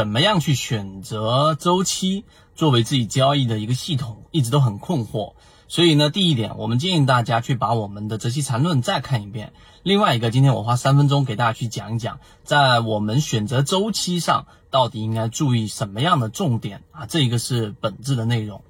怎么样去选择周期作为自己交易的一个系统，一直都很困惑。所以呢，第一点，我们建议大家去把我们的择期缠论再看一遍。另外一个，今天我花三分钟给大家去讲一讲，在我们选择周期上到底应该注意什么样的重点啊？这一个是本质的内容。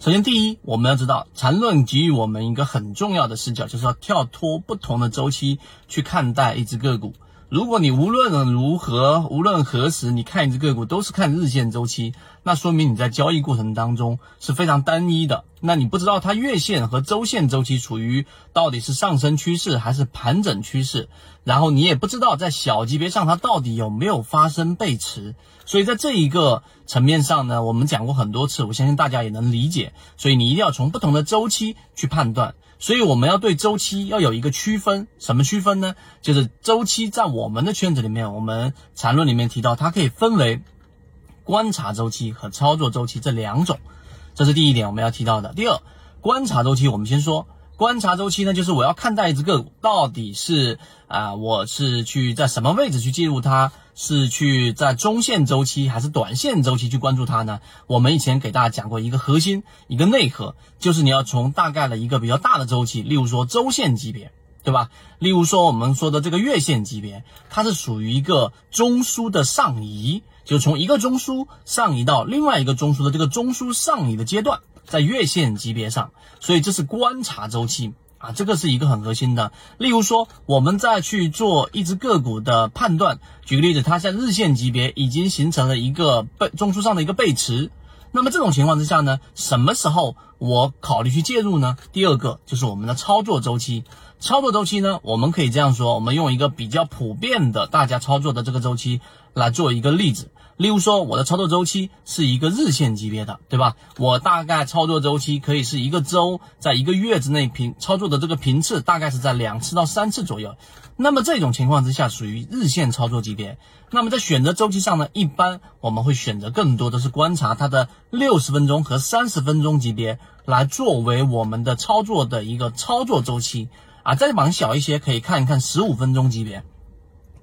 首先，第一，我们要知道缠论给予我们一个很重要的视角，就是要跳脱不同的周期去看待一只个股。如果你无论如何，无论何时，你看一只个股都是看日线周期，那说明你在交易过程当中是非常单一的。那你不知道它月线和周线周期处于到底是上升趋势还是盘整趋势，然后你也不知道在小级别上它到底有没有发生背驰。所以在这一个层面上呢，我们讲过很多次，我相信大家也能理解。所以你一定要从不同的周期去判断。所以我们要对周期要有一个区分，什么区分呢？就是周期在我们的圈子里面，我们缠论里面提到，它可以分为观察周期和操作周期这两种，这是第一点我们要提到的。第二，观察周期，我们先说。观察周期呢，就是我要看待一只个股到底是啊，我是去在什么位置去介入它，是去在中线周期还是短线周期去关注它呢？我们以前给大家讲过一个核心，一个内核，就是你要从大概的一个比较大的周期，例如说周线级别，对吧？例如说我们说的这个月线级别，它是属于一个中枢的上移，就从一个中枢上移到另外一个中枢的这个中枢上移的阶段。在月线级别上，所以这是观察周期啊，这个是一个很核心的。例如说，我们再去做一只个股的判断，举个例子，它在日线级别已经形成了一个背中枢上的一个背驰，那么这种情况之下呢，什么时候我考虑去介入呢？第二个就是我们的操作周期，操作周期呢，我们可以这样说，我们用一个比较普遍的大家操作的这个周期来做一个例子。例如说，我的操作周期是一个日线级别的，对吧？我大概操作周期可以是一个周，在一个月之内频操作的这个频次大概是在两次到三次左右。那么这种情况之下属于日线操作级别。那么在选择周期上呢，一般我们会选择更多的是观察它的六十分钟和三十分钟级别来作为我们的操作的一个操作周期啊。再往小一些，可以看一看十五分钟级别。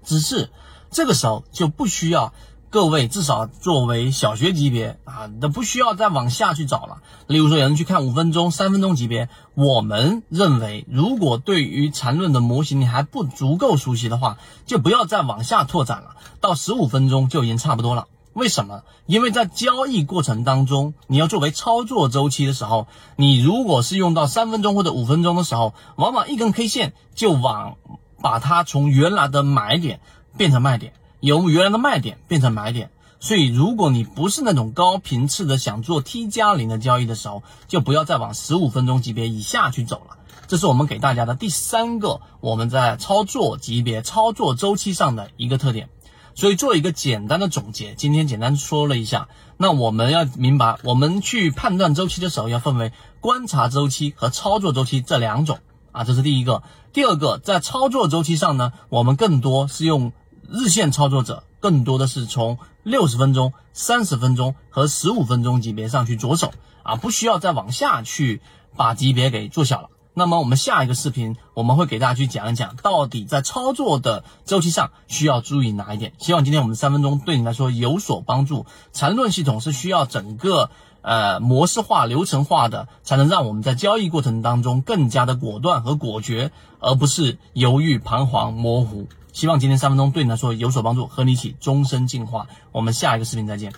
只是这个时候就不需要。各位至少作为小学级别啊，那不需要再往下去找了。例如说，有人去看五分钟、三分钟级别，我们认为，如果对于缠论的模型你还不足够熟悉的话，就不要再往下拓展了。到十五分钟就已经差不多了。为什么？因为在交易过程当中，你要作为操作周期的时候，你如果是用到三分钟或者五分钟的时候，往往一根 K 线就往把它从原来的买点变成卖点。由原来的卖点变成买点，所以如果你不是那种高频次的想做 T 加零的交易的时候，就不要再往十五分钟级别以下去走了。这是我们给大家的第三个我们在操作级别、操作周期上的一个特点。所以做一个简单的总结，今天简单说了一下，那我们要明白，我们去判断周期的时候要分为观察周期和操作周期这两种啊，这是第一个。第二个，在操作周期上呢，我们更多是用。日线操作者更多的是从六十分钟、三十分钟和十五分钟级别上去着手啊，不需要再往下去把级别给做小了。那么我们下一个视频我们会给大家去讲一讲，到底在操作的周期上需要注意哪一点。希望今天我们三分钟对你来说有所帮助。缠论系统是需要整个呃模式化、流程化的，才能让我们在交易过程当中更加的果断和果决，而不是犹豫、彷徨、模糊。希望今天三分钟对你来说有所帮助，和你一起终身进化。我们下一个视频再见。